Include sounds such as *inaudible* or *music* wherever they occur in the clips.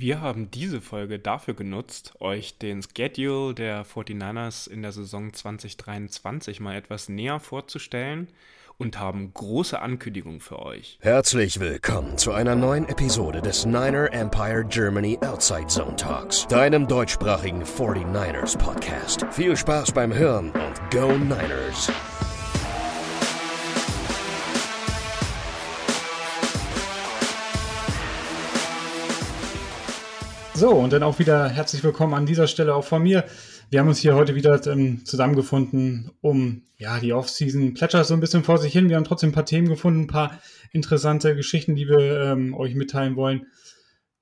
Wir haben diese Folge dafür genutzt, euch den Schedule der 49ers in der Saison 2023 mal etwas näher vorzustellen und haben große Ankündigungen für euch. Herzlich willkommen zu einer neuen Episode des Niner Empire Germany Outside Zone Talks, deinem deutschsprachigen 49ers Podcast. Viel Spaß beim Hören und Go Niners! So, und dann auch wieder herzlich willkommen an dieser Stelle auch von mir. Wir haben uns hier heute wieder ähm, zusammengefunden, um ja die Off-Season plätschert so ein bisschen vor sich hin. Wir haben trotzdem ein paar Themen gefunden, ein paar interessante Geschichten, die wir ähm, euch mitteilen wollen.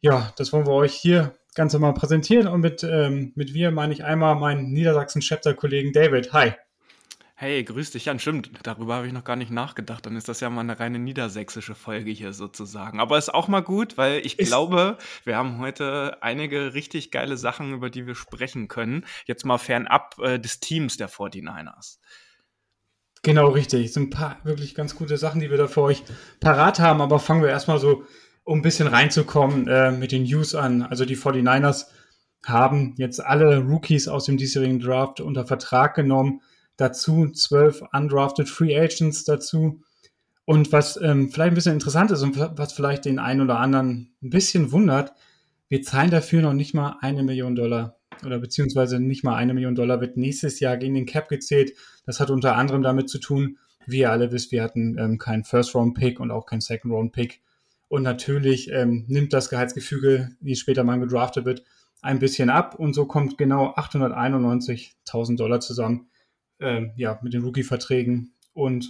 Ja, das wollen wir euch hier ganz normal präsentieren und mit, ähm, mit wir meine ich einmal meinen Niedersachsen-Chapter-Kollegen David. Hi. Hey, grüß dich, Jan. Stimmt, darüber habe ich noch gar nicht nachgedacht. Dann ist das ja mal eine reine niedersächsische Folge hier sozusagen. Aber ist auch mal gut, weil ich ist glaube, wir haben heute einige richtig geile Sachen, über die wir sprechen können. Jetzt mal fernab äh, des Teams der 49ers. Genau, richtig. Es sind ein paar wirklich ganz gute Sachen, die wir da für euch parat haben. Aber fangen wir erstmal so, um ein bisschen reinzukommen, äh, mit den News an. Also die 49ers haben jetzt alle Rookies aus dem diesjährigen Draft unter Vertrag genommen dazu, zwölf undrafted Free Agents dazu. Und was ähm, vielleicht ein bisschen interessant ist und was vielleicht den einen oder anderen ein bisschen wundert, wir zahlen dafür noch nicht mal eine Million Dollar oder beziehungsweise nicht mal eine Million Dollar wird nächstes Jahr gegen den Cap gezählt. Das hat unter anderem damit zu tun, wie ihr alle wisst, wir hatten ähm, keinen First-Round-Pick und auch keinen Second-Round-Pick. Und natürlich ähm, nimmt das Gehaltsgefüge, wie später mal gedraftet wird, ein bisschen ab. Und so kommt genau 891.000 Dollar zusammen, ähm, ja, mit den Rookie-Verträgen. Und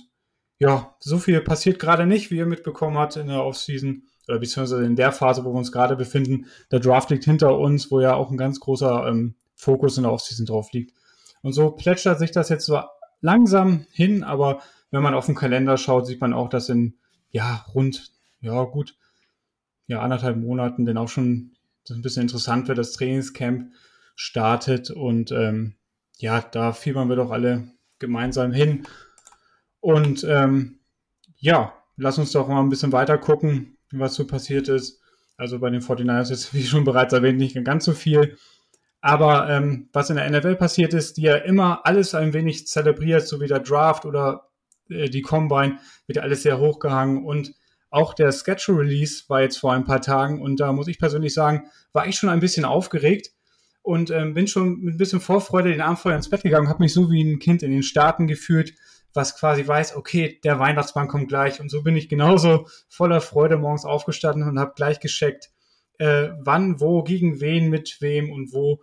ja, so viel passiert gerade nicht, wie ihr mitbekommen habt in der Offseason oder beziehungsweise in der Phase, wo wir uns gerade befinden. Der Draft liegt hinter uns, wo ja auch ein ganz großer ähm, Fokus in der Offseason drauf liegt. Und so plätschert sich das jetzt so langsam hin, aber wenn man auf den Kalender schaut, sieht man auch, dass in ja rund, ja gut, ja anderthalb Monaten dann auch schon das ein bisschen interessant wird, das Trainingscamp startet und ähm, ja, da fiebern wir doch alle gemeinsam hin. Und ähm, ja, lass uns doch mal ein bisschen weiter gucken, was so passiert ist. Also bei den 49ers ist, *laughs* wie schon bereits erwähnt, nicht ganz so viel. Aber ähm, was in der NFL passiert ist, die ja immer alles ein wenig zelebriert, so wie der Draft oder äh, die Combine, wird ja alles sehr hochgehangen. Und auch der Schedule Release war jetzt vor ein paar Tagen. Und da muss ich persönlich sagen, war ich schon ein bisschen aufgeregt, und ähm, bin schon mit ein bisschen Vorfreude den Abend vorher ins Bett gegangen, habe mich so wie ein Kind in den Staaten gefühlt, was quasi weiß, okay, der Weihnachtsmann kommt gleich. Und so bin ich genauso voller Freude morgens aufgestanden und habe gleich gescheckt, äh, wann, wo, gegen wen, mit wem und wo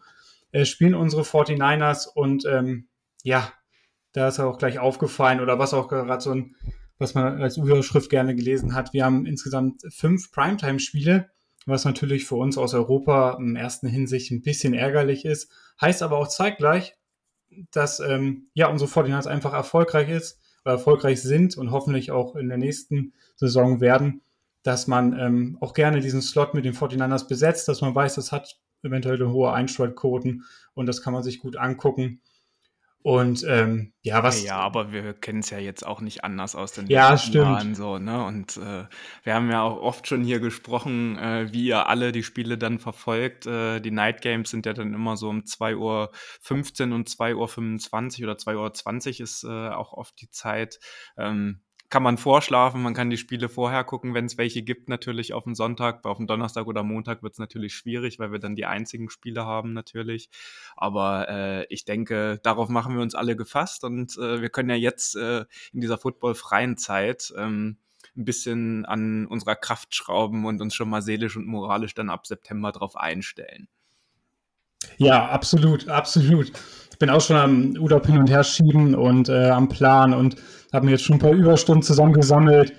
äh, spielen unsere 49ers. Und ähm, ja, da ist auch gleich aufgefallen oder was auch gerade so ein, was man als Überschrift gerne gelesen hat. Wir haben insgesamt fünf Primetime-Spiele was natürlich für uns aus Europa im ersten Hinsicht ein bisschen ärgerlich ist. Heißt aber auch zeitgleich, dass ähm, ja unsere 49 einfach erfolgreich ist oder erfolgreich sind und hoffentlich auch in der nächsten Saison werden, dass man ähm, auch gerne diesen Slot mit den 49ers besetzt, dass man weiß, das hat eventuell hohe Einstrahlquoten und das kann man sich gut angucken. Und ähm, ja, was. Ja, aber wir kennen es ja jetzt auch nicht anders aus den ja, letzten stimmt. Jahren so, ne? Und äh, wir haben ja auch oft schon hier gesprochen, äh, wie ihr alle die Spiele dann verfolgt. Äh, die Night Games sind ja dann immer so um 2.15 Uhr und 2.25 Uhr oder 2.20 Uhr ist äh, auch oft die Zeit. Ähm, kann man vorschlafen, man kann die Spiele vorher gucken, wenn es welche gibt, natürlich auf dem Sonntag. Auf dem Donnerstag oder Montag wird es natürlich schwierig, weil wir dann die einzigen Spiele haben natürlich. Aber äh, ich denke, darauf machen wir uns alle gefasst und äh, wir können ja jetzt äh, in dieser footballfreien Zeit ähm, ein bisschen an unserer Kraft schrauben und uns schon mal seelisch und moralisch dann ab September drauf einstellen. Ja, absolut, absolut. Ich bin auch schon am Urlaub hin und her schieben und äh, am Plan und habe mir jetzt schon ein paar Überstunden zusammengesammelt,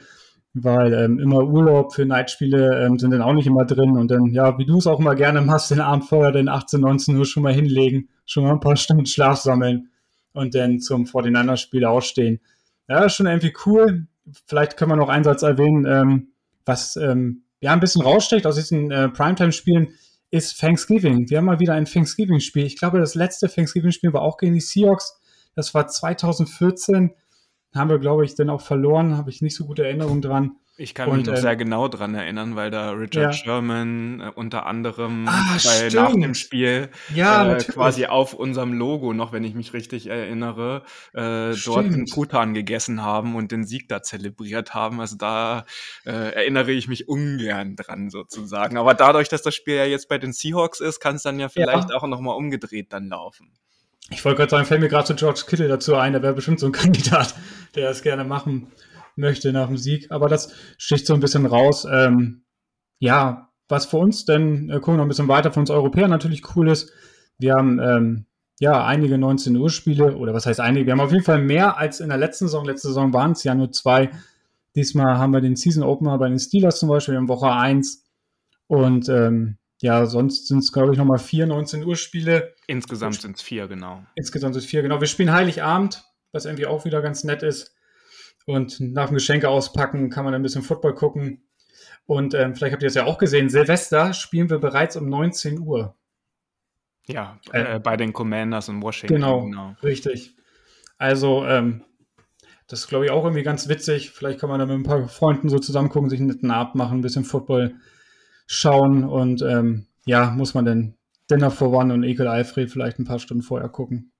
weil ähm, immer Urlaub für Nightspiele ähm, sind dann auch nicht immer drin und dann, ja, wie du es auch immer gerne machst, den Abend vorher den 18, 19 Uhr schon mal hinlegen, schon mal ein paar Stunden Schlaf sammeln und dann zum 49 ausstehen. Ja, schon irgendwie cool. Vielleicht können wir noch einen Satz erwähnen, ähm, was ähm, ja ein bisschen raussteckt aus diesen äh, Primetime-Spielen ist Thanksgiving. Wir haben mal wieder ein Thanksgiving-Spiel. Ich glaube, das letzte Thanksgiving-Spiel war auch gegen die Seahawks. Das war 2014. Haben wir, glaube ich, dann auch verloren. Habe ich nicht so gute Erinnerungen dran. Ich kann mich noch ähm, sehr genau dran erinnern, weil da Richard ja. Sherman äh, unter anderem ah, bei, nach dem Spiel ja, äh, quasi auf unserem Logo noch, wenn ich mich richtig erinnere, äh, dort einen Kutan gegessen haben und den Sieg da zelebriert haben. Also da äh, erinnere ich mich ungern dran sozusagen. Aber dadurch, dass das Spiel ja jetzt bei den Seahawks ist, kann es dann ja vielleicht ja. auch nochmal umgedreht dann laufen. Ich wollte gerade sagen, fällt mir gerade zu George Kittle dazu ein, der wäre bestimmt so ein *laughs* Kandidat, der das gerne machen möchte nach dem Sieg. Aber das sticht so ein bisschen raus. Ähm, ja, was für uns denn, äh, gucken wir noch ein bisschen weiter, für uns Europäer natürlich cool ist. Wir haben ähm, ja einige 19 Uhr Spiele, oder was heißt einige? Wir haben auf jeden Fall mehr als in der letzten Saison. Letzte Saison waren es ja nur zwei. Diesmal haben wir den Season Opener bei den Steelers zum Beispiel in Woche 1. Und ähm, ja, sonst sind es, glaube ich, nochmal vier 19 Uhr Spiele. Insgesamt sind es vier, genau. Insgesamt sind es vier, genau. Wir spielen Heiligabend, was irgendwie auch wieder ganz nett ist. Und nach dem Geschenke auspacken kann man ein bisschen Football gucken. Und ähm, vielleicht habt ihr das ja auch gesehen, Silvester spielen wir bereits um 19 Uhr. Ja, äh, äh, bei den Commanders in Washington. Genau, genau. richtig. Also, ähm, das ist, glaube ich, auch irgendwie ganz witzig. Vielleicht kann man da mit ein paar Freunden so zusammen gucken, sich einen netten Abend machen, ein bisschen Football schauen und ähm, ja, muss man denn Dinner for One und Ekel Alfred vielleicht ein paar Stunden vorher gucken.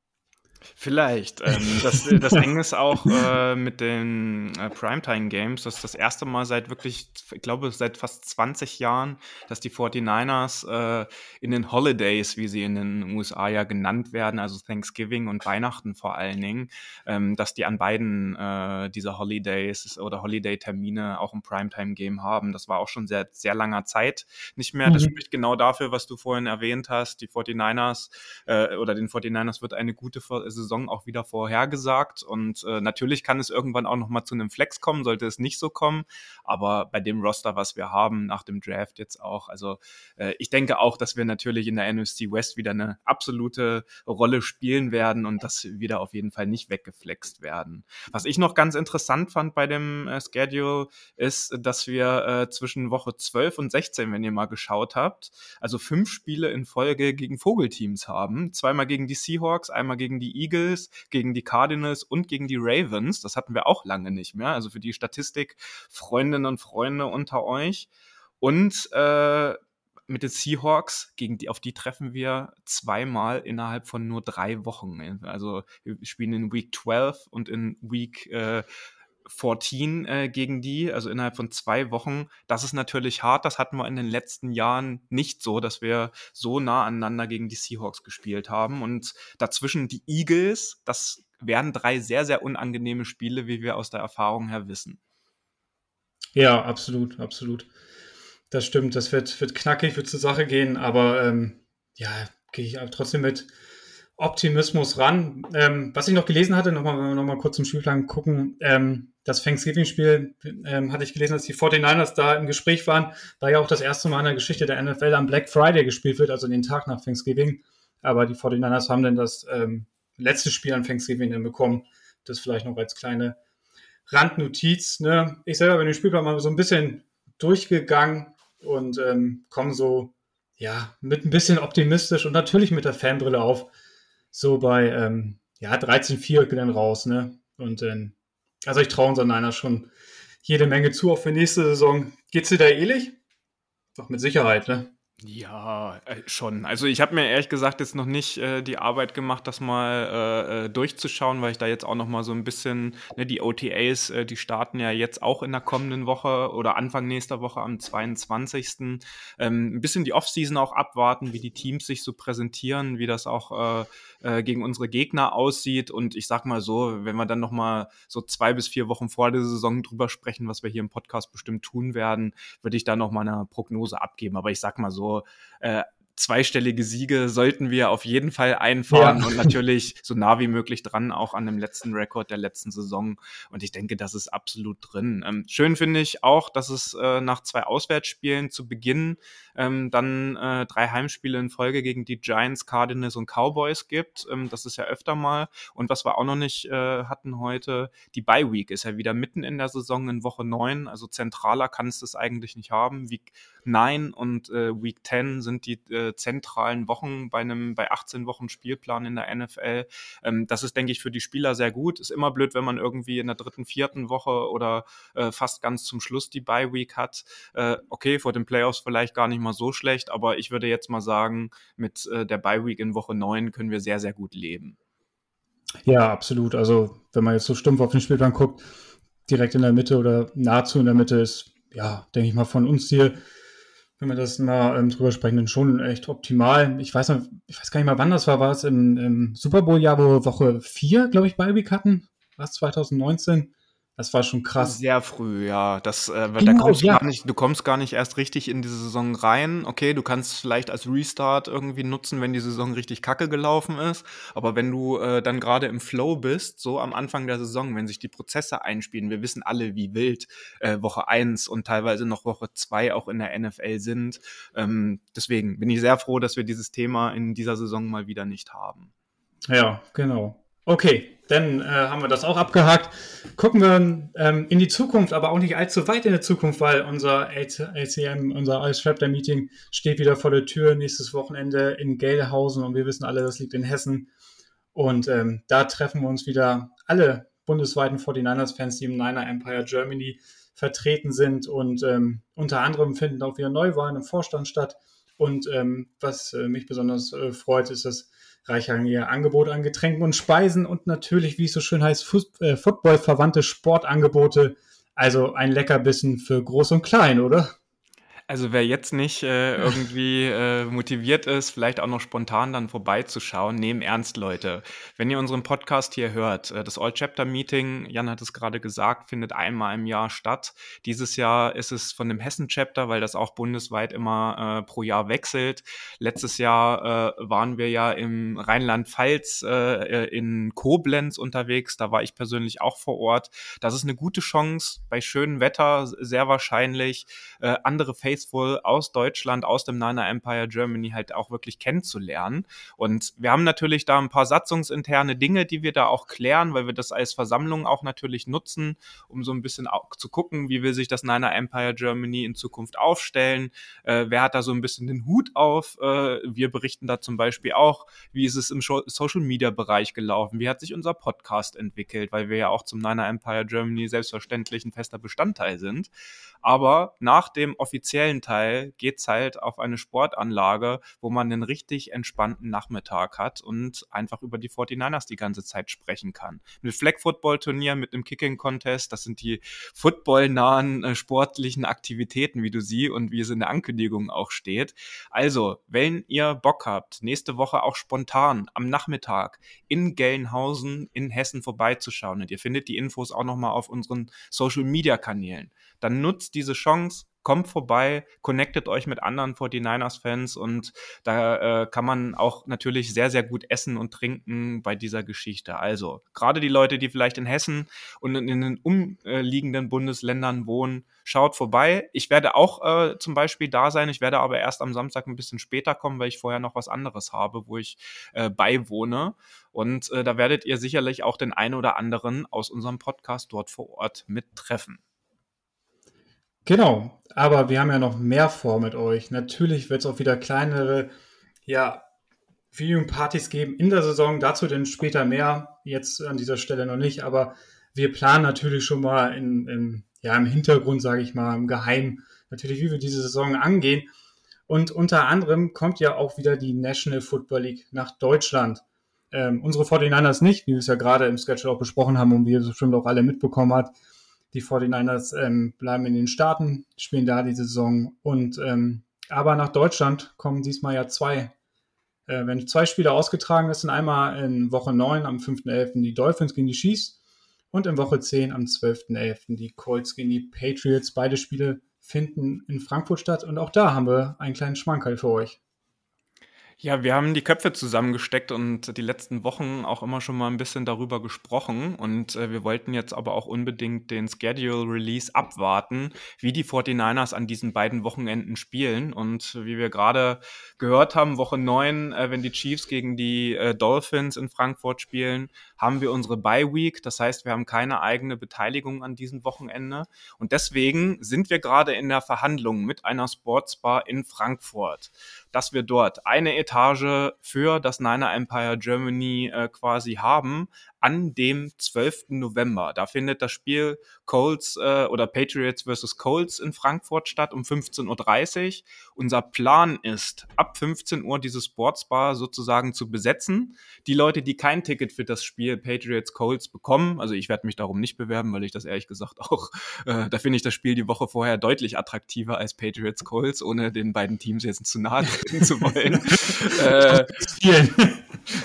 Vielleicht. Ähm, das, *laughs* das Ding ist auch äh, mit den äh, Primetime Games, das ist das erste Mal seit wirklich, ich glaube, seit fast 20 Jahren, dass die 49ers äh, in den Holidays, wie sie in den USA ja genannt werden, also Thanksgiving und Weihnachten vor allen Dingen, ähm, dass die an beiden äh, dieser Holidays oder Holiday-Termine auch ein Primetime-Game haben. Das war auch schon seit sehr langer Zeit nicht mehr. Das mhm. spricht genau dafür, was du vorhin erwähnt hast. Die 49ers äh, oder den 49ers wird eine gute Saison auch wieder vorhergesagt. Und äh, natürlich kann es irgendwann auch noch mal zu einem Flex kommen, sollte es nicht so kommen. Aber bei dem Roster, was wir haben, nach dem Draft jetzt auch, also äh, ich denke auch, dass wir natürlich in der NFC West wieder eine absolute Rolle spielen werden und dass wieder auf jeden Fall nicht weggeflext werden. Was ich noch ganz interessant fand bei dem äh, Schedule ist, dass wir äh, zwischen Woche 12 und 16, wenn ihr mal geschaut habt, also fünf Spiele in Folge gegen Vogelteams haben. Zweimal gegen die Seahawks, einmal gegen die Eagles, gegen die Cardinals und gegen die Ravens. Das hatten wir auch lange nicht mehr. Also für die Statistik, Freundinnen und Freunde unter euch. Und äh, mit den Seahawks, gegen die, auf die treffen wir zweimal innerhalb von nur drei Wochen. Also wir spielen in Week 12 und in Week äh, 14 äh, gegen die, also innerhalb von zwei Wochen. Das ist natürlich hart. Das hatten wir in den letzten Jahren nicht so, dass wir so nah aneinander gegen die Seahawks gespielt haben. Und dazwischen die Eagles, das wären drei sehr, sehr unangenehme Spiele, wie wir aus der Erfahrung her wissen. Ja, absolut, absolut. Das stimmt. Das wird, wird knackig, wird zur Sache gehen, aber ähm, ja, gehe ich trotzdem mit Optimismus ran. Ähm, was ich noch gelesen hatte, nochmal, wenn wir nochmal kurz zum Spielplan gucken, ähm, das Thanksgiving-Spiel ähm, hatte ich gelesen, dass die 49ers da im Gespräch waren, da ja auch das erste Mal in der Geschichte der NFL am Black Friday gespielt wird, also den Tag nach Thanksgiving. Aber die 49ers haben dann das ähm, letzte Spiel an Thanksgiving dann bekommen. Das vielleicht noch als kleine Randnotiz. Ne? Ich selber bin den Spielplan mal so ein bisschen durchgegangen und ähm, komme so ja mit ein bisschen optimistisch und natürlich mit der Fanbrille auf so bei ähm, ja, 13-4 dann raus, ne? Und dann, also ich traue unseren Niners schon jede Menge zu, auch für nächste Saison. Geht's dir da ähnlich? Doch mit Sicherheit, ne? Ja, äh, schon. Also ich habe mir ehrlich gesagt jetzt noch nicht äh, die Arbeit gemacht, das mal äh, äh, durchzuschauen, weil ich da jetzt auch noch mal so ein bisschen, ne, die OTAs, äh, die starten ja jetzt auch in der kommenden Woche oder Anfang nächster Woche am 22. Ähm, ein bisschen die Offseason auch abwarten, wie die Teams sich so präsentieren, wie das auch äh, gegen unsere Gegner aussieht. Und ich sag mal so, wenn wir dann noch mal so zwei bis vier Wochen vor der Saison drüber sprechen, was wir hier im Podcast bestimmt tun werden, würde ich da noch mal eine Prognose abgeben. Aber ich sag mal so, äh, zweistellige Siege sollten wir auf jeden Fall einfahren ja. und natürlich so nah wie möglich dran, auch an dem letzten Rekord der letzten Saison. Und ich denke, das ist absolut drin. Ähm, schön finde ich auch, dass es äh, nach zwei Auswärtsspielen zu Beginn ähm, dann äh, drei Heimspiele in Folge gegen die Giants, Cardinals und Cowboys gibt. Ähm, das ist ja öfter mal. Und was wir auch noch nicht äh, hatten heute, die Bye Week ist ja wieder mitten in der Saison in Woche neun. Also zentraler kann es das eigentlich nicht haben. Wie 9 und äh, Week 10 sind die äh, zentralen Wochen bei einem bei 18 Wochen Spielplan in der NFL. Ähm, das ist, denke ich, für die Spieler sehr gut. Ist immer blöd, wenn man irgendwie in der dritten, vierten Woche oder äh, fast ganz zum Schluss die Bye Week hat. Äh, okay, vor den Playoffs vielleicht gar nicht mal so schlecht, aber ich würde jetzt mal sagen, mit äh, der Bye Week in Woche 9 können wir sehr, sehr gut leben. Ja, absolut. Also, wenn man jetzt so stumpf auf den Spielplan guckt, direkt in der Mitte oder nahezu in der Mitte ist, ja, denke ich mal, von uns hier, wenn wir das mal ähm, drüber sprechen, dann schon echt optimal. Ich weiß, noch, ich weiß gar nicht mal, wann das war. War es im, im Super Bowl-Jahr, wo wir Woche 4, glaube ich, bei Week hatten? Was, 2019? Das war schon krass. Sehr früh, ja. Das, äh, genau, da kommst ja. gar nicht, du kommst gar nicht erst richtig in diese Saison rein. Okay, du kannst vielleicht als Restart irgendwie nutzen, wenn die Saison richtig kacke gelaufen ist. Aber wenn du äh, dann gerade im Flow bist, so am Anfang der Saison, wenn sich die Prozesse einspielen, wir wissen alle, wie wild äh, Woche 1 und teilweise noch Woche 2 auch in der NFL sind. Ähm, deswegen bin ich sehr froh, dass wir dieses Thema in dieser Saison mal wieder nicht haben. Ja, genau. Okay, dann äh, haben wir das auch abgehakt. Gucken wir ähm, in die Zukunft, aber auch nicht allzu weit in der Zukunft, weil unser ACM, unser Ice Raptor Meeting steht wieder vor der Tür nächstes Wochenende in Gelhausen und wir wissen alle, das liegt in Hessen. Und ähm, da treffen wir uns wieder alle bundesweiten 49ers-Fans, die im Niner Empire Germany vertreten sind. Und ähm, unter anderem finden auch wieder Neuwahlen im Vorstand statt. Und ähm, was äh, mich besonders äh, freut, ist, dass reichhaltige Angebot an Getränken und Speisen und natürlich, wie es so schön heißt, äh, Football-verwandte Sportangebote. Also ein Leckerbissen für Groß und Klein, oder? Also wer jetzt nicht äh, irgendwie äh, motiviert ist, vielleicht auch noch spontan dann vorbeizuschauen, nehmen ernst, Leute. Wenn ihr unseren Podcast hier hört, äh, das All-Chapter-Meeting, Jan hat es gerade gesagt, findet einmal im Jahr statt. Dieses Jahr ist es von dem Hessen-Chapter, weil das auch bundesweit immer äh, pro Jahr wechselt. Letztes Jahr äh, waren wir ja im Rheinland-Pfalz in Koblenz unterwegs. Da war ich persönlich auch vor Ort. Das ist eine gute Chance, bei schönem Wetter sehr wahrscheinlich andere Face Faithful aus Deutschland, aus dem Niner Empire Germany halt auch wirklich kennenzulernen. Und wir haben natürlich da ein paar satzungsinterne Dinge, die wir da auch klären, weil wir das als Versammlung auch natürlich nutzen, um so ein bisschen zu gucken, wie will sich das Niner Empire Germany in Zukunft aufstellen. Äh, wer hat da so ein bisschen den Hut auf? Äh, wir berichten da zum Beispiel auch, wie ist es im Social Media Bereich gelaufen? Wie hat sich unser Podcast entwickelt? Weil wir ja auch zum Niner Empire Germany selbstverständlich ein fester Bestandteil sind. Aber nach dem offiziellen Teil geht's halt auf eine Sportanlage, wo man einen richtig entspannten Nachmittag hat und einfach über die 49ers die ganze Zeit sprechen kann. Mit Flag Football Turnier, mit einem Kicking Contest, das sind die footballnahen äh, sportlichen Aktivitäten, wie du sie und wie es in der Ankündigung auch steht. Also, wenn ihr Bock habt, nächste Woche auch spontan am Nachmittag in Gelnhausen in Hessen vorbeizuschauen und ihr findet die Infos auch nochmal auf unseren Social Media Kanälen dann nutzt diese Chance, kommt vorbei, connectet euch mit anderen 49ers-Fans und da äh, kann man auch natürlich sehr, sehr gut essen und trinken bei dieser Geschichte. Also, gerade die Leute, die vielleicht in Hessen und in den umliegenden Bundesländern wohnen, schaut vorbei. Ich werde auch äh, zum Beispiel da sein. Ich werde aber erst am Samstag ein bisschen später kommen, weil ich vorher noch was anderes habe, wo ich äh, beiwohne. Und äh, da werdet ihr sicherlich auch den einen oder anderen aus unserem Podcast dort vor Ort mittreffen. Genau, aber wir haben ja noch mehr vor mit euch. Natürlich wird es auch wieder kleinere, ja, Viewing-Partys geben in der Saison. Dazu dann später mehr. Jetzt an dieser Stelle noch nicht, aber wir planen natürlich schon mal in, in ja, im Hintergrund, sage ich mal, im Geheim, natürlich, wie wir diese Saison angehen. Und unter anderem kommt ja auch wieder die National Football League nach Deutschland. Ähm, unsere 49ers nicht, wie wir es ja gerade im Schedule auch besprochen haben und wie ihr es bestimmt auch alle mitbekommen habt. Die 49ers ähm, bleiben in den Staaten, spielen da die Saison. Und ähm, aber nach Deutschland kommen diesmal ja zwei. Äh, wenn zwei Spiele ausgetragen sind, einmal in Woche 9 am 5.11. die Dolphins gegen die Chiefs und in Woche 10 am 12.11. die Colts gegen die Patriots. Beide Spiele finden in Frankfurt statt und auch da haben wir einen kleinen Schmankerl für euch. Ja, wir haben die Köpfe zusammengesteckt und die letzten Wochen auch immer schon mal ein bisschen darüber gesprochen. Und äh, wir wollten jetzt aber auch unbedingt den Schedule Release abwarten, wie die 49ers an diesen beiden Wochenenden spielen. Und wie wir gerade gehört haben, Woche 9, äh, wenn die Chiefs gegen die äh, Dolphins in Frankfurt spielen, haben wir unsere Bye Week. Das heißt, wir haben keine eigene Beteiligung an diesem Wochenende. Und deswegen sind wir gerade in der Verhandlung mit einer Sportsbar in Frankfurt, dass wir dort eine Etage für das Niner Empire Germany äh, quasi haben, an dem 12. November. Da findet das Spiel Colts äh, oder Patriots versus Colts in Frankfurt statt um 15.30 Uhr. Unser Plan ist, ab 15 Uhr diese Sportsbar sozusagen zu besetzen. Die Leute, die kein Ticket für das Spiel Patriots Colts bekommen, also ich werde mich darum nicht bewerben, weil ich das ehrlich gesagt auch, äh, da finde ich das Spiel die Woche vorher deutlich attraktiver als Patriots Colts, ohne den beiden Teams jetzt zu nahe treten zu wollen. *laughs* äh,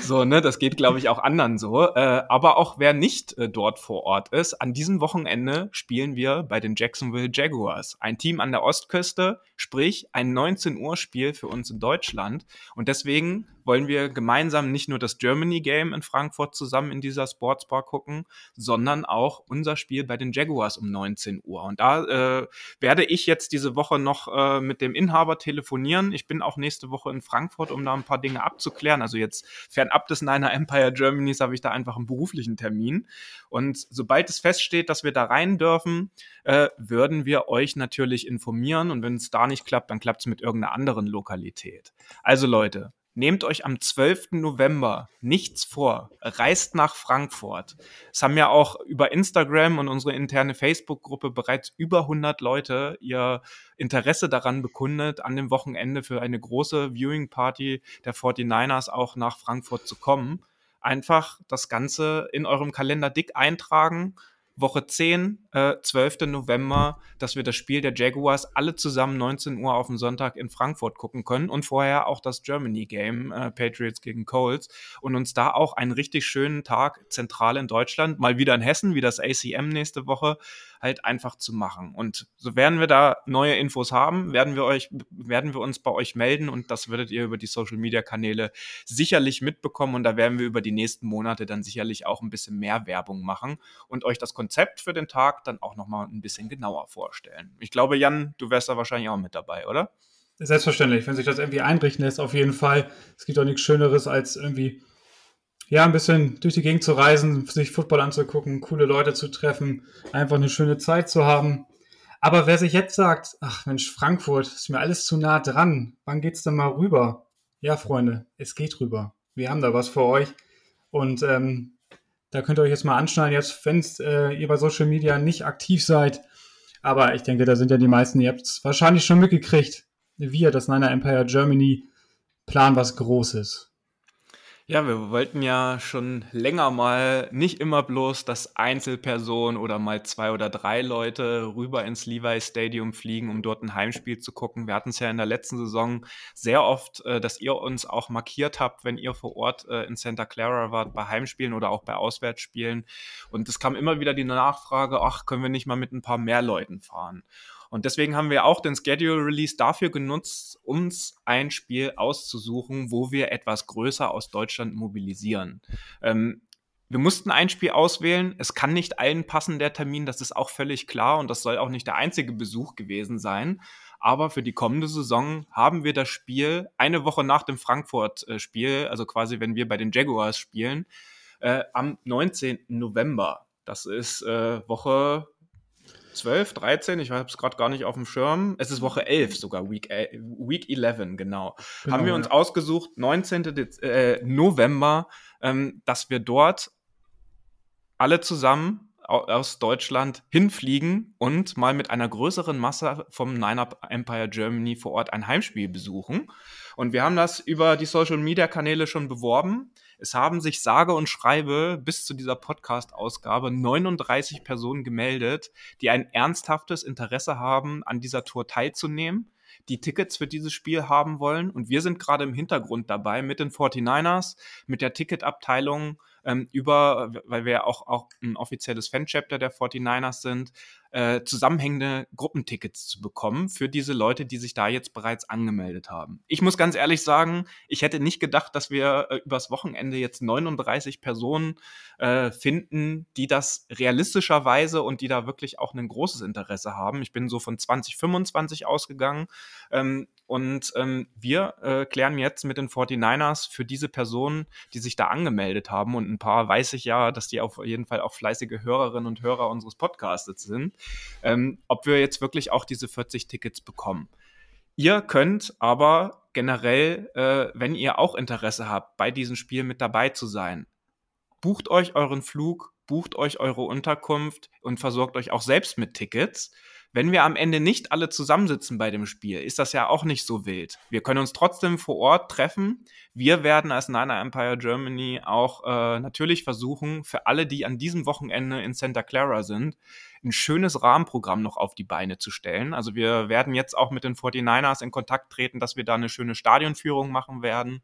so, ne, das geht, glaube ich, auch anderen so. Äh, aber auch wer nicht äh, dort vor Ort ist, an diesem Wochenende spielen wir bei den Jacksonville Jaguars. Ein Team an der Ostküste, sprich ein 19 Uhr Spiel für uns in Deutschland. Und deswegen wollen wir gemeinsam nicht nur das Germany Game in Frankfurt zusammen in dieser Sportsbar gucken, sondern auch unser Spiel bei den Jaguars um 19 Uhr. Und da äh, werde ich jetzt diese Woche noch äh, mit dem Inhaber telefonieren. Ich bin auch nächste Woche in Frankfurt, um da ein paar Dinge abzuklären. Also jetzt fernab des Niner Empire Germanys habe ich da einfach einen beruflichen Termin. Und sobald es feststeht, dass wir da rein dürfen, äh, würden wir euch natürlich informieren. Und wenn es da nicht klappt, dann klappt es mit irgendeiner anderen Lokalität. Also Leute, Nehmt euch am 12. November nichts vor. Reist nach Frankfurt. Es haben ja auch über Instagram und unsere interne Facebook-Gruppe bereits über 100 Leute ihr Interesse daran bekundet, an dem Wochenende für eine große Viewing-Party der 49ers auch nach Frankfurt zu kommen. Einfach das Ganze in eurem Kalender dick eintragen Woche 10, äh, 12. November, dass wir das Spiel der Jaguars alle zusammen 19 Uhr auf dem Sonntag in Frankfurt gucken können und vorher auch das Germany Game, äh, Patriots gegen Colts und uns da auch einen richtig schönen Tag zentral in Deutschland, mal wieder in Hessen, wie das ACM nächste Woche, halt einfach zu machen. Und so werden wir da neue Infos haben, werden wir euch, werden wir uns bei euch melden und das werdet ihr über die Social Media Kanäle sicherlich mitbekommen und da werden wir über die nächsten Monate dann sicherlich auch ein bisschen mehr Werbung machen und euch das Konzept für den Tag dann auch nochmal ein bisschen genauer vorstellen. Ich glaube, Jan, du wärst da wahrscheinlich auch mit dabei, oder? Selbstverständlich, wenn sich das irgendwie einrichten lässt, auf jeden Fall. Es gibt auch nichts Schöneres als irgendwie ja, ein bisschen durch die Gegend zu reisen, sich Football anzugucken, coole Leute zu treffen, einfach eine schöne Zeit zu haben. Aber wer sich jetzt sagt, ach Mensch, Frankfurt, ist mir alles zu nah dran, wann geht's denn mal rüber? Ja, Freunde, es geht rüber. Wir haben da was für euch. Und ähm, da könnt ihr euch jetzt mal anschneiden, jetzt, wenn äh, ihr bei Social Media nicht aktiv seid. Aber ich denke, da sind ja die meisten, ihr habt es wahrscheinlich schon mitgekriegt. Wir, das Niner Empire Germany, planen was Großes. Ja, wir wollten ja schon länger mal nicht immer bloß, dass Einzelpersonen oder mal zwei oder drei Leute rüber ins Levi Stadium fliegen, um dort ein Heimspiel zu gucken. Wir hatten es ja in der letzten Saison sehr oft, äh, dass ihr uns auch markiert habt, wenn ihr vor Ort äh, in Santa Clara wart, bei Heimspielen oder auch bei Auswärtsspielen. Und es kam immer wieder die Nachfrage, ach, können wir nicht mal mit ein paar mehr Leuten fahren? Und deswegen haben wir auch den Schedule Release dafür genutzt, uns ein Spiel auszusuchen, wo wir etwas größer aus Deutschland mobilisieren. Ähm, wir mussten ein Spiel auswählen. Es kann nicht allen passen, der Termin, das ist auch völlig klar und das soll auch nicht der einzige Besuch gewesen sein. Aber für die kommende Saison haben wir das Spiel eine Woche nach dem Frankfurt-Spiel, also quasi wenn wir bei den Jaguars spielen, äh, am 19. November. Das ist äh, Woche 12, 13, ich habe es gerade gar nicht auf dem Schirm. Es ist Woche 11 sogar, Week, äh, Week 11, genau. genau Haben wir uns ausgesucht, 19. Dez äh, November, ähm, dass wir dort alle zusammen aus Deutschland hinfliegen und mal mit einer größeren Masse vom Nine Up Empire Germany vor Ort ein Heimspiel besuchen. Und wir haben das über die Social Media Kanäle schon beworben. Es haben sich sage und schreibe bis zu dieser Podcast-Ausgabe 39 Personen gemeldet, die ein ernsthaftes Interesse haben, an dieser Tour teilzunehmen die Tickets für dieses Spiel haben wollen. Und wir sind gerade im Hintergrund dabei mit den 49ers, mit der Ticketabteilung ähm, über, weil wir ja auch, auch ein offizielles Fan-Chapter der 49ers sind, äh, zusammenhängende Gruppentickets zu bekommen für diese Leute, die sich da jetzt bereits angemeldet haben. Ich muss ganz ehrlich sagen, ich hätte nicht gedacht, dass wir äh, übers Wochenende jetzt 39 Personen äh, finden, die das realistischerweise und die da wirklich auch ein großes Interesse haben. Ich bin so von 2025 ausgegangen. Ähm, und ähm, wir äh, klären jetzt mit den 49ers für diese Personen, die sich da angemeldet haben, und ein paar weiß ich ja, dass die auf jeden Fall auch fleißige Hörerinnen und Hörer unseres Podcasts sind, ähm, ob wir jetzt wirklich auch diese 40 Tickets bekommen. Ihr könnt aber generell, äh, wenn ihr auch Interesse habt, bei diesem Spiel mit dabei zu sein, bucht euch euren Flug, bucht euch eure Unterkunft und versorgt euch auch selbst mit Tickets. Wenn wir am Ende nicht alle zusammensitzen bei dem Spiel, ist das ja auch nicht so wild. Wir können uns trotzdem vor Ort treffen. Wir werden als Niner Empire Germany auch äh, natürlich versuchen, für alle, die an diesem Wochenende in Santa Clara sind, ein schönes Rahmenprogramm noch auf die Beine zu stellen. Also wir werden jetzt auch mit den 49ers in Kontakt treten, dass wir da eine schöne Stadionführung machen werden.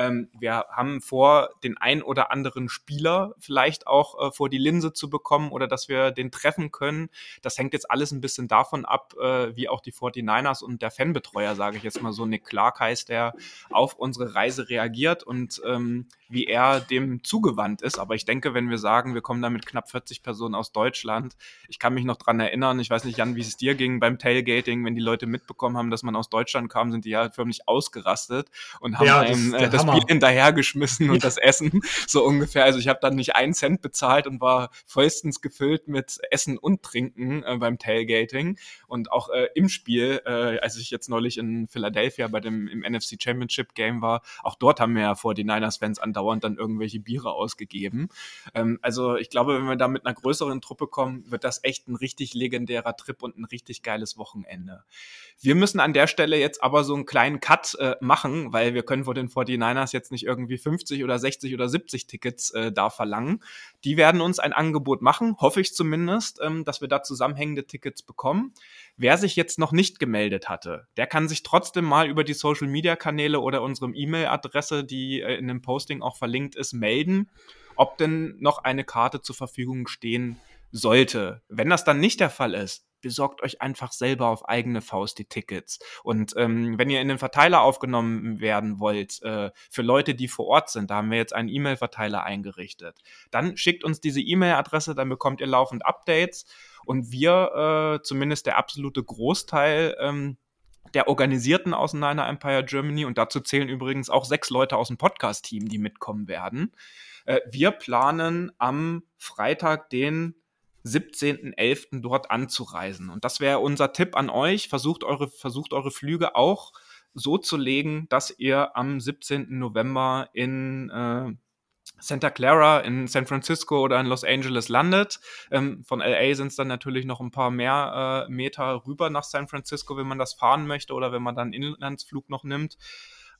Ähm, wir haben vor, den ein oder anderen Spieler vielleicht auch äh, vor die Linse zu bekommen oder dass wir den treffen können. Das hängt jetzt alles ein bisschen davon ab, äh, wie auch die 49ers und der Fanbetreuer, sage ich jetzt mal so, Nick Clark heißt, der auf unsere Reise reagiert und ähm, wie er dem zugewandt ist. Aber ich denke, wenn wir sagen, wir kommen da mit knapp 40 Personen aus Deutschland, ich kann mich noch dran erinnern, ich weiß nicht, Jan, wie es dir ging beim Tailgating, wenn die Leute mitbekommen haben, dass man aus Deutschland kam, sind die ja förmlich ausgerastet und haben ja, einem äh, das Bier hinterhergeschmissen und das Essen, so ungefähr. Also ich habe dann nicht einen Cent bezahlt und war vollstens gefüllt mit Essen und Trinken äh, beim Tailgating. Und auch äh, im Spiel, äh, als ich jetzt neulich in Philadelphia bei dem im NFC Championship Game war, auch dort haben wir ja vor die Niners-Fans andauernd dann irgendwelche Biere ausgegeben. Ähm, also ich glaube, wenn wir da mit einer größeren Truppe kommen, wird das echt ein richtig legendärer Trip und ein richtig geiles Wochenende. Wir müssen an der Stelle jetzt aber so einen kleinen Cut äh, machen, weil wir können vor den 49ers jetzt nicht irgendwie 50 oder 60 oder 70 Tickets äh, da verlangen. Die werden uns ein Angebot machen, hoffe ich zumindest, ähm, dass wir da zusammenhängende Tickets bekommen. Wer sich jetzt noch nicht gemeldet hatte, der kann sich trotzdem mal über die Social Media Kanäle oder unserem E-Mail-Adresse, die äh, in dem Posting auch verlinkt ist, melden, ob denn noch eine Karte zur Verfügung stehen sollte. Wenn das dann nicht der Fall ist, besorgt euch einfach selber auf eigene Faust die Tickets. Und ähm, wenn ihr in den Verteiler aufgenommen werden wollt, äh, für Leute, die vor Ort sind, da haben wir jetzt einen E-Mail-Verteiler eingerichtet, dann schickt uns diese E-Mail-Adresse, dann bekommt ihr laufend Updates und wir, äh, zumindest der absolute Großteil, ähm, der Organisierten aus Niner Empire Germany und dazu zählen übrigens auch sechs Leute aus dem Podcast-Team, die mitkommen werden. Äh, wir planen am Freitag, den 17.11. dort anzureisen. Und das wäre unser Tipp an euch. Versucht eure, versucht eure Flüge auch so zu legen, dass ihr am 17. November in äh, Santa Clara in San Francisco oder in Los Angeles landet. Ähm, von LA sind es dann natürlich noch ein paar mehr äh, Meter rüber nach San Francisco, wenn man das fahren möchte oder wenn man dann einen Inlandsflug noch nimmt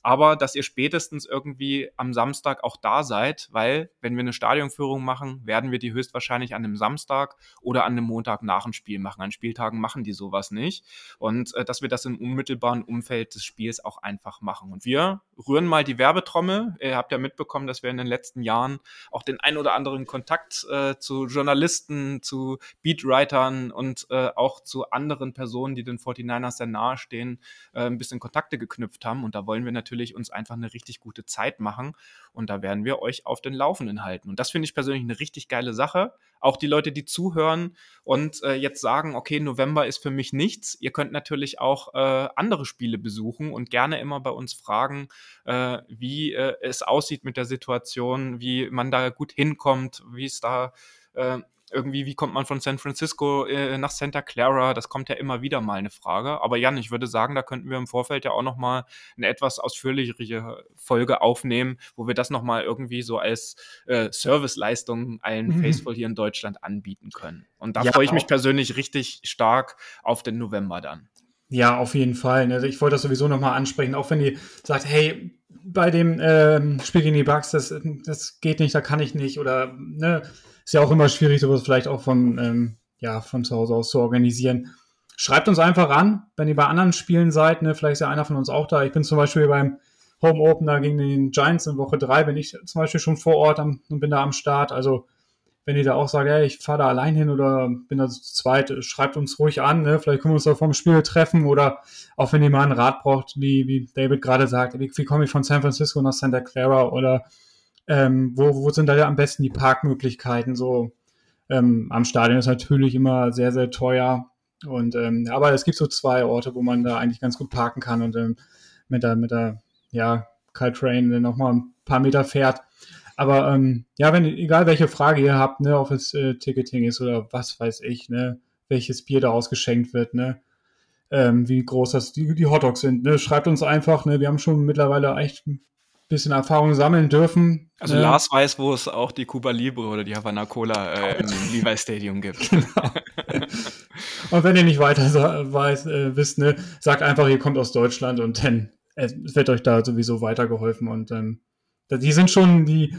aber dass ihr spätestens irgendwie am Samstag auch da seid, weil wenn wir eine Stadionführung machen, werden wir die höchstwahrscheinlich an einem Samstag oder an einem Montag nach dem Spiel machen. An Spieltagen machen die sowas nicht und äh, dass wir das im unmittelbaren Umfeld des Spiels auch einfach machen. Und wir rühren mal die Werbetrommel. Ihr habt ja mitbekommen, dass wir in den letzten Jahren auch den ein oder anderen Kontakt äh, zu Journalisten, zu Beatwritern und äh, auch zu anderen Personen, die den 49ers sehr nahestehen, äh, ein bisschen Kontakte geknüpft haben. Und da wollen wir natürlich natürlich uns einfach eine richtig gute Zeit machen und da werden wir euch auf den Laufenden halten. Und das finde ich persönlich eine richtig geile Sache. Auch die Leute, die zuhören und äh, jetzt sagen, okay, November ist für mich nichts. Ihr könnt natürlich auch äh, andere Spiele besuchen und gerne immer bei uns fragen, äh, wie äh, es aussieht mit der Situation, wie man da gut hinkommt, wie es da äh, irgendwie, wie kommt man von San Francisco äh, nach Santa Clara? Das kommt ja immer wieder mal eine Frage. Aber Jan, ich würde sagen, da könnten wir im Vorfeld ja auch noch mal eine etwas ausführlichere Folge aufnehmen, wo wir das noch mal irgendwie so als äh, Serviceleistung allen mhm. Faithful hier in Deutschland anbieten können. Und da ja, freue ich mich persönlich richtig stark auf den November dann. Ja, auf jeden Fall. Ne? Ich wollte das sowieso noch mal ansprechen, auch wenn ihr sagt, hey, bei dem ähm, Spiel gegen die Bugs, das, das geht nicht, da kann ich nicht oder ne, ist ja auch immer schwierig, sowas vielleicht auch von, ähm, ja, von zu Hause aus zu organisieren. Schreibt uns einfach an, wenn ihr bei anderen Spielen seid, ne, vielleicht ist ja einer von uns auch da. Ich bin zum Beispiel beim Home Opener gegen den Giants in Woche 3 bin ich zum Beispiel schon vor Ort am, und bin da am Start. Also wenn ihr da auch sagt, hey, ich fahre da allein hin oder bin da zu zweit, schreibt uns ruhig an. Ne? Vielleicht können wir uns da vom Spiel treffen oder auch wenn ihr mal einen Rat braucht, wie, wie David gerade sagt, wie, wie komme ich von San Francisco nach Santa Clara oder ähm, wo, wo sind da am besten die Parkmöglichkeiten? So ähm, am Stadion ist natürlich immer sehr, sehr teuer. Und ähm, aber es gibt so zwei Orte, wo man da eigentlich ganz gut parken kann und ähm, mit der, mit der, ja, Caltrain noch mal ein paar Meter fährt. Aber ähm, ja, wenn, egal welche Frage ihr habt, ne, ob es äh, Ticketing ist oder was weiß ich, ne, welches Bier da ausgeschenkt wird, ne, ähm, wie groß das die, die Hotdogs sind, ne, schreibt uns einfach, ne, wir haben schon mittlerweile echt ein bisschen Erfahrung sammeln dürfen. Also ne. Lars weiß, wo es auch die Cuba Libre oder die Havana Cola äh, im Levi Stadium gibt. *laughs* Genau. und wenn ihr nicht weiter weiß, äh, wisst, ne, sagt einfach, ihr kommt aus Deutschland und dann äh, wird euch da sowieso weitergeholfen und ähm, die sind schon, die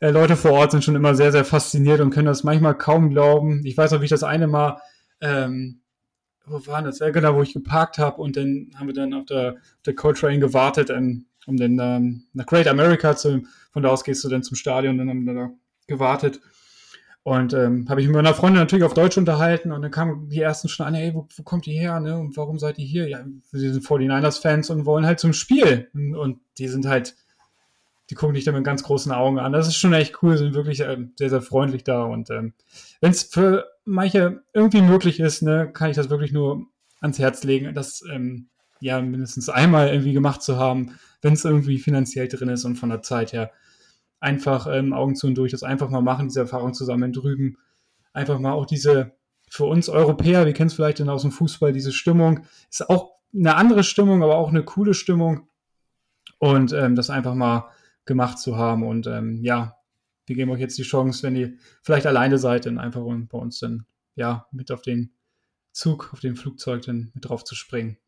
äh, Leute vor Ort sind schon immer sehr, sehr fasziniert und können das manchmal kaum glauben. Ich weiß noch, wie ich das eine Mal, ähm, wo war das? Ja, genau, wo ich geparkt habe und dann haben wir dann auf der, der Coltrane gewartet, ähm, um dann ähm, nach Great America zu, von da aus gehst du dann zum Stadion, dann haben wir da gewartet. Und ähm, habe ich mit meiner Freundin natürlich auf Deutsch unterhalten und dann kamen die ersten schon an, ey, wo, wo kommt ihr her, ne? Und warum seid ihr hier? Ja, wir sind 49ers-Fans und wollen halt zum Spiel. Und, und die sind halt, die gucken dich dann mit ganz großen Augen an. Das ist schon echt cool, sind wirklich äh, sehr, sehr freundlich da. Und ähm, wenn es für manche irgendwie möglich ist, ne, kann ich das wirklich nur ans Herz legen, das ähm, ja mindestens einmal irgendwie gemacht zu haben, wenn es irgendwie finanziell drin ist und von der Zeit her. Einfach ähm, Augen zu und durch, das einfach mal machen, diese Erfahrung zusammen drüben. Einfach mal auch diese, für uns Europäer, wir kennen es vielleicht dann aus dem Fußball, diese Stimmung, ist auch eine andere Stimmung, aber auch eine coole Stimmung. Und ähm, das einfach mal gemacht zu haben. Und ähm, ja, wir geben euch jetzt die Chance, wenn ihr vielleicht alleine seid, dann einfach bei uns dann ja mit auf den Zug, auf dem Flugzeug dann mit drauf zu springen.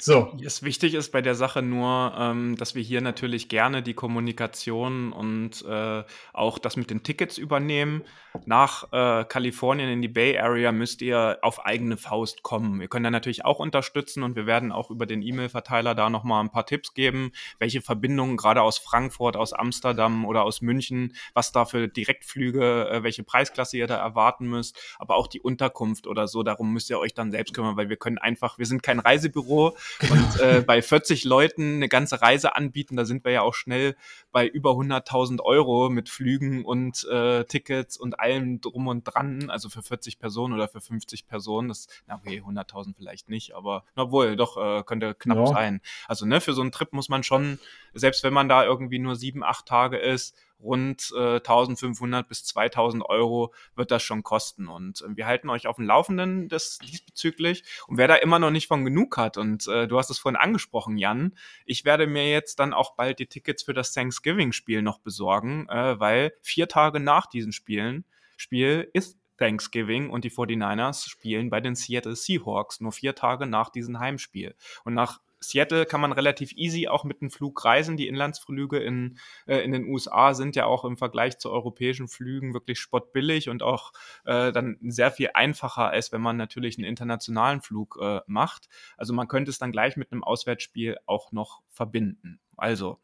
So. Es wichtig ist bei der Sache nur, ähm, dass wir hier natürlich gerne die Kommunikation und äh, auch das mit den Tickets übernehmen. Nach äh, Kalifornien in die Bay Area müsst ihr auf eigene Faust kommen. Wir können da natürlich auch unterstützen und wir werden auch über den E-Mail-Verteiler da nochmal ein paar Tipps geben, welche Verbindungen gerade aus Frankfurt, aus Amsterdam oder aus München, was da für Direktflüge, äh, welche Preisklasse ihr da erwarten müsst, aber auch die Unterkunft oder so. Darum müsst ihr euch dann selbst kümmern, weil wir können einfach, wir sind kein Reisebüro Genau. Und äh, bei 40 Leuten eine ganze Reise anbieten, da sind wir ja auch schnell bei über 100.000 Euro mit Flügen und äh, Tickets und allem drum und dran. Also für 40 Personen oder für 50 Personen. Das, na okay, 100.000 vielleicht nicht, aber na wohl, doch, äh, könnte knapp ja. sein. Also ne, für so einen Trip muss man schon, selbst wenn man da irgendwie nur sieben, acht Tage ist, rund äh, 1500 bis 2000 Euro wird das schon kosten. Und äh, wir halten euch auf dem Laufenden des, diesbezüglich. Und wer da immer noch nicht von genug hat, und äh, du hast es vorhin angesprochen, Jan, ich werde mir jetzt dann auch bald die Tickets für das Thanksgiving-Spiel noch besorgen, äh, weil vier Tage nach diesen Spielen, Spiel ist Thanksgiving und die 49ers spielen bei den Seattle Seahawks nur vier Tage nach diesem Heimspiel. Und nach Seattle kann man relativ easy auch mit dem Flug reisen. Die Inlandsflüge in, äh, in den USA sind ja auch im Vergleich zu europäischen Flügen wirklich spottbillig und auch äh, dann sehr viel einfacher, als wenn man natürlich einen internationalen Flug äh, macht. Also man könnte es dann gleich mit einem Auswärtsspiel auch noch verbinden. Also,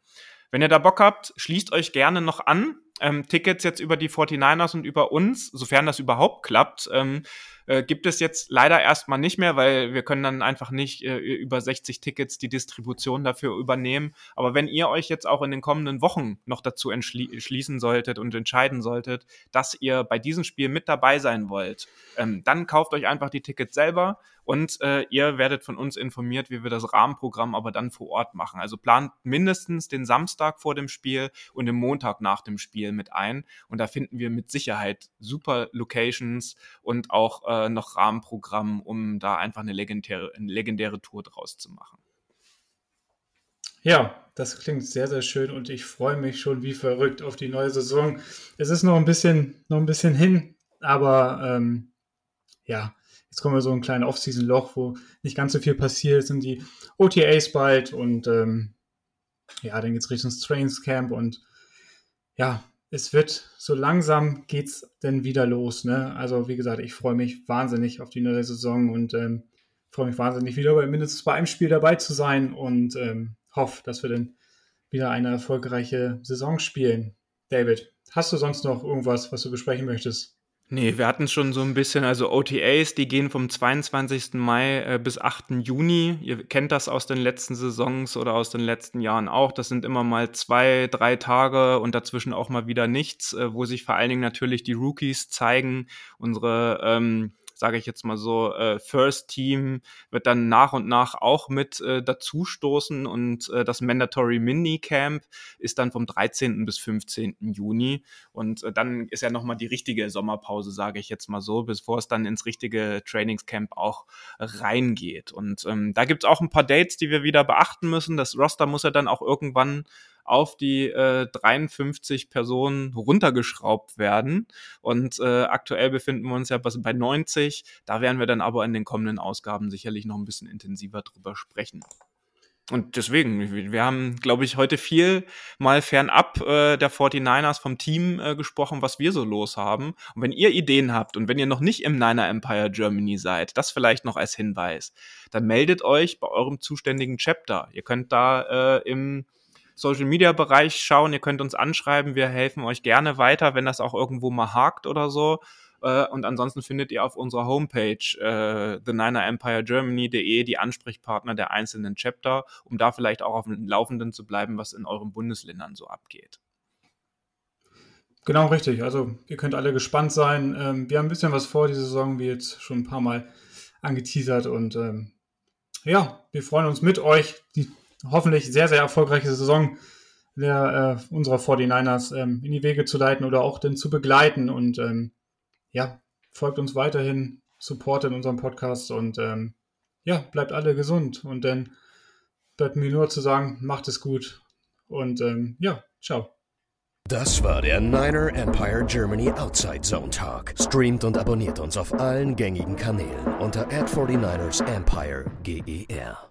wenn ihr da Bock habt, schließt euch gerne noch an. Ähm, Tickets jetzt über die 49ers und über uns, sofern das überhaupt klappt. Ähm, äh, gibt es jetzt leider erstmal nicht mehr, weil wir können dann einfach nicht äh, über 60 Tickets die Distribution dafür übernehmen. Aber wenn ihr euch jetzt auch in den kommenden Wochen noch dazu entschließen solltet und entscheiden solltet, dass ihr bei diesem Spiel mit dabei sein wollt, ähm, dann kauft euch einfach die Tickets selber und äh, ihr werdet von uns informiert, wie wir das Rahmenprogramm aber dann vor Ort machen. Also plant mindestens den Samstag vor dem Spiel und den Montag nach dem Spiel mit ein. Und da finden wir mit Sicherheit super Locations und auch äh, noch Rahmenprogramm, um da einfach eine legendäre, eine legendäre Tour draus zu machen. Ja, das klingt sehr, sehr schön und ich freue mich schon wie verrückt auf die neue Saison. Es ist noch ein bisschen, noch ein bisschen hin, aber ähm, ja, jetzt kommen wir so ein kleines Off-Season-Loch, wo nicht ganz so viel passiert. Es sind die OTAs bald und ähm, ja, dann geht es Richtung Strains Camp und ja, es wird so langsam geht's denn wieder los. Ne? Also wie gesagt, ich freue mich wahnsinnig auf die neue Saison und ähm, freue mich wahnsinnig wieder bei mindestens bei einem Spiel dabei zu sein und ähm, hoffe, dass wir dann wieder eine erfolgreiche Saison spielen. David, hast du sonst noch irgendwas, was du besprechen möchtest? Nee, wir hatten schon so ein bisschen, also OTAs, die gehen vom 22. Mai äh, bis 8. Juni. Ihr kennt das aus den letzten Saisons oder aus den letzten Jahren auch. Das sind immer mal zwei, drei Tage und dazwischen auch mal wieder nichts, äh, wo sich vor allen Dingen natürlich die Rookies zeigen. Unsere ähm, sage ich jetzt mal so, äh, First Team wird dann nach und nach auch mit äh, dazustoßen und äh, das Mandatory Mini Camp ist dann vom 13. bis 15. Juni und äh, dann ist ja nochmal die richtige Sommerpause, sage ich jetzt mal so, bevor es dann ins richtige Trainingscamp auch reingeht. Und ähm, da gibt es auch ein paar Dates, die wir wieder beachten müssen. Das Roster muss ja dann auch irgendwann auf die äh, 53 Personen runtergeschraubt werden. Und äh, aktuell befinden wir uns ja bei 90. Da werden wir dann aber in den kommenden Ausgaben sicherlich noch ein bisschen intensiver drüber sprechen. Und deswegen, wir haben, glaube ich, heute viel mal fernab äh, der 49ers vom Team äh, gesprochen, was wir so los haben. Und wenn ihr Ideen habt und wenn ihr noch nicht im Niner Empire Germany seid, das vielleicht noch als Hinweis, dann meldet euch bei eurem zuständigen Chapter. Ihr könnt da äh, im Social Media Bereich schauen. Ihr könnt uns anschreiben. Wir helfen euch gerne weiter, wenn das auch irgendwo mal hakt oder so. Äh, und ansonsten findet ihr auf unserer Homepage äh, theninerempiregermany.de die Ansprechpartner der einzelnen Chapter, um da vielleicht auch auf dem Laufenden zu bleiben, was in euren Bundesländern so abgeht. Genau, richtig. Also ihr könnt alle gespannt sein. Ähm, wir haben ein bisschen was vor diese Saison, wie jetzt schon ein paar Mal angeteasert. Und ähm, ja, wir freuen uns mit euch, die hoffentlich sehr, sehr erfolgreiche Saison der, äh, unserer 49ers ähm, in die Wege zu leiten oder auch dann zu begleiten. Und ähm, ja, folgt uns weiterhin, supportet unseren Podcast und ähm, ja, bleibt alle gesund. Und dann bleibt mir nur zu sagen, macht es gut. Und ähm, ja, ciao. Das war der Niner Empire Germany Outside Zone Talk. Streamt und abonniert uns auf allen gängigen Kanälen unter ad 49 ersempire GER.